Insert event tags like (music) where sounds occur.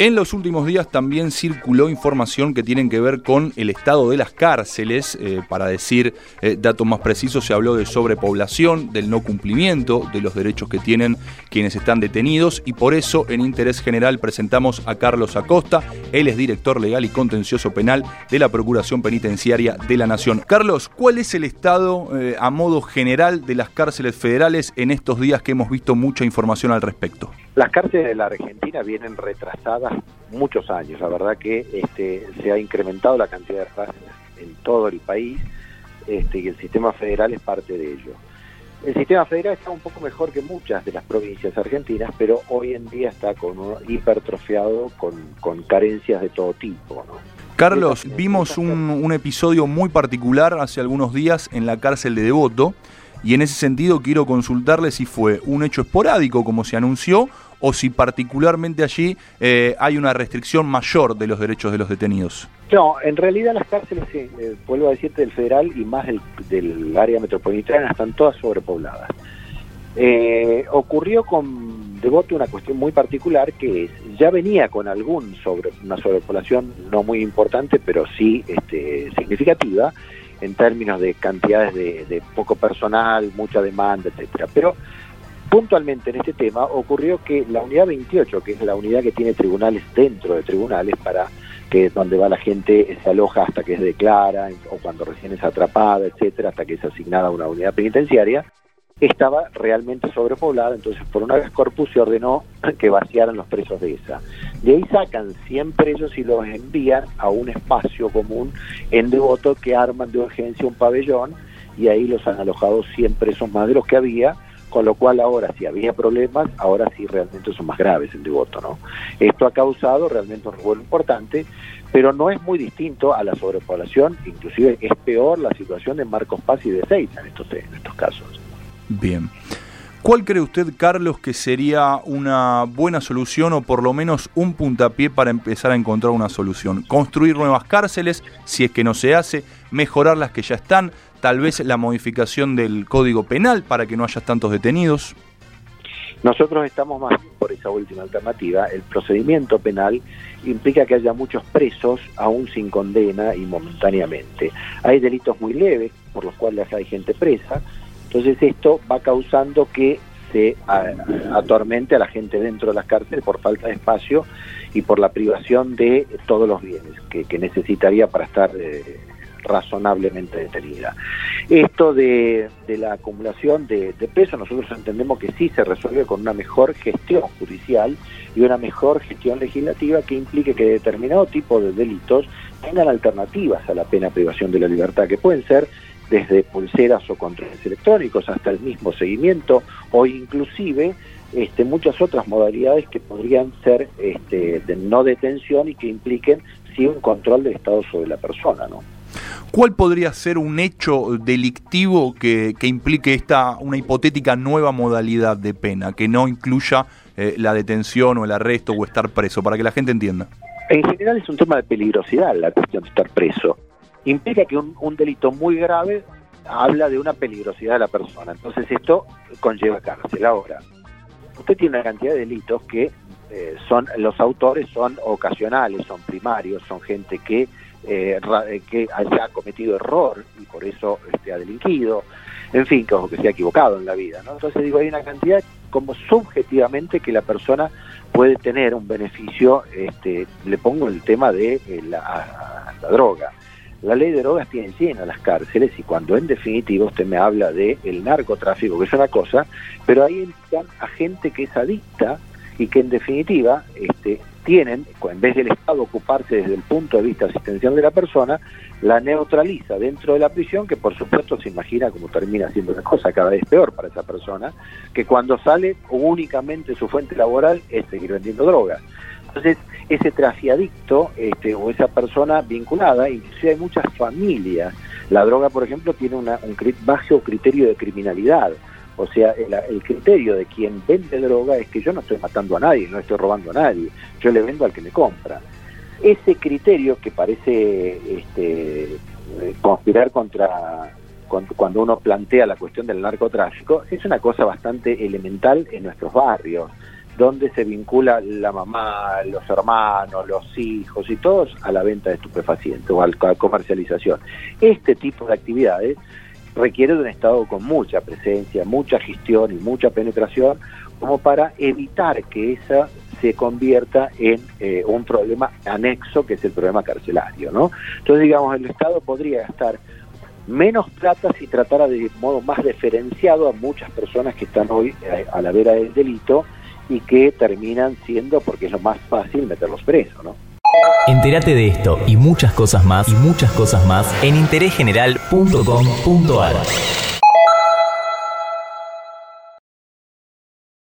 En los últimos días también circuló información que tienen que ver con el estado de las cárceles. Eh, para decir eh, datos más precisos, se habló de sobrepoblación, del no cumplimiento de los derechos que tienen quienes están detenidos y por eso en interés general presentamos a Carlos Acosta. Él es director legal y contencioso penal de la Procuración Penitenciaria de la Nación. Carlos, ¿cuál es el estado eh, a modo general de las cárceles federales en estos días que hemos visto mucha información al respecto? Las cárceles de la Argentina vienen retrasadas muchos años. La verdad que este, se ha incrementado la cantidad de cárceles en todo el país este, y el sistema federal es parte de ello. El sistema federal está un poco mejor que muchas de las provincias argentinas, pero hoy en día está con hipertrofiado con, carencias de todo tipo. Carlos, vimos un, un episodio muy particular hace algunos días en la cárcel de Devoto y en ese sentido quiero consultarle si fue un hecho esporádico como se anunció o si particularmente allí eh, hay una restricción mayor de los derechos de los detenidos. No, en realidad las cárceles, eh, vuelvo a decirte, del federal y más del, área metropolitana están todas sobrepobladas. Eh, ocurrió con Devoto una cuestión muy particular que es, ya venía con algún sobre, una sobrepoblación no muy importante, pero sí este, significativa, en términos de cantidades de, poco personal, mucha demanda, etcétera. Pero puntualmente en este tema ocurrió que la unidad 28, que es la unidad que tiene tribunales dentro de tribunales para que es donde va la gente se aloja hasta que es declara o cuando recién es atrapada, etcétera, hasta que es asignada a una unidad penitenciaria, estaba realmente sobrepoblada, entonces por una vez Corpus se ordenó (clears throat) que vaciaran los presos de esa. De ahí sacan 100 presos y los envían a un espacio común en Devoto que arman de urgencia un pabellón y ahí los han alojado 100 presos más de los que había, con lo cual ahora si había problemas, ahora sí realmente son más graves en Devoto, ¿no? Esto ha causado realmente un revuelo importante, pero no es muy distinto a la sobrepoblación, inclusive es peor la situación de Marcos Paz y de Seis en estos, en estos casos. Bien. ¿Cuál cree usted, Carlos, que sería una buena solución o por lo menos un puntapié para empezar a encontrar una solución? Construir nuevas cárceles, si es que no se hace, mejorar las que ya están, tal vez la modificación del Código Penal para que no haya tantos detenidos. Nosotros estamos más por esa última alternativa. El procedimiento penal implica que haya muchos presos aún sin condena y momentáneamente. Hay delitos muy leves por los cuales hay gente presa, entonces esto va causando que se atormente a la gente dentro de las cárceles por falta de espacio y por la privación de todos los bienes que, necesitaría para estar eh, razonablemente detenida. Esto de, la acumulación de, de, peso nosotros entendemos que sí se resuelve con una mejor gestión judicial y una mejor gestión legislativa que implique que determinado tipo de delitos tengan alternativas a la pena privación de la libertad, que pueden ser desde pulseras o controles electrónicos hasta el mismo seguimiento o inclusive este, muchas otras modalidades que podrían ser este, de no detención y que impliquen sí un control del Estado sobre la persona, ¿no? ¿Cuál podría ser un hecho delictivo que, implique esta una hipotética nueva modalidad de pena, que no incluya eh, la detención o el arresto o estar preso, para que la gente entienda? En general es un tema de peligrosidad la cuestión de estar preso implica que un, delito muy grave habla de una peligrosidad de la persona. Entonces esto conlleva cárcel. Ahora, usted tiene una cantidad de delitos que eh, son los autores son ocasionales, son primarios, son gente que eh, que haya cometido error y por eso este, ha delinquido, en fin, que se ha equivocado en la vida. ¿no? Entonces digo, hay una cantidad como subjetivamente que la persona puede tener un beneficio, este, le pongo el tema de eh, la droga la ley de drogas tiene llenas las cárceles y cuando en definitiva usted me habla de el narcotráfico, que es una cosa, pero ahí entran a gente que es adicta y que en definitiva este, tienen, en vez del Estado ocuparse desde el punto de vista asistencial de la persona, la neutraliza dentro de la prisión, que por supuesto se imagina cómo termina siendo una cosa cada vez peor para esa persona, que cuando sale únicamente su fuente laboral es seguir vendiendo drogas. Entonces, ese trafiadicto este, o esa persona vinculada, inclusive hay muchas familias. La droga, por ejemplo, tiene una, un bajo criterio de criminalidad. O sea, el, criterio de quien vende droga es que yo no estoy matando a nadie, no estoy robando a nadie, yo le vendo al que me compra. Ese criterio que parece este, conspirar contra cuando, uno plantea la cuestión del narcotráfico, es una cosa bastante elemental en nuestros barrios, donde se vincula la mamá, los hermanos, los hijos y todos a la venta de estupefacientes o a la comercialización. Este tipo de actividades requiere de un Estado con mucha presencia, mucha gestión y mucha penetración, como para evitar que esa se convierta en eh, un problema anexo que es el problema carcelario, ¿no? Entonces, digamos, el Estado podría gastar menos plata si tratara de modo más diferenciado a muchas personas que están hoy eh, a la vera del delito y que terminan siendo, porque es lo más fácil, meterlos presos, ¿no? Entérate de esto y muchas cosas más y muchas cosas más en interésgeneral.com.ar.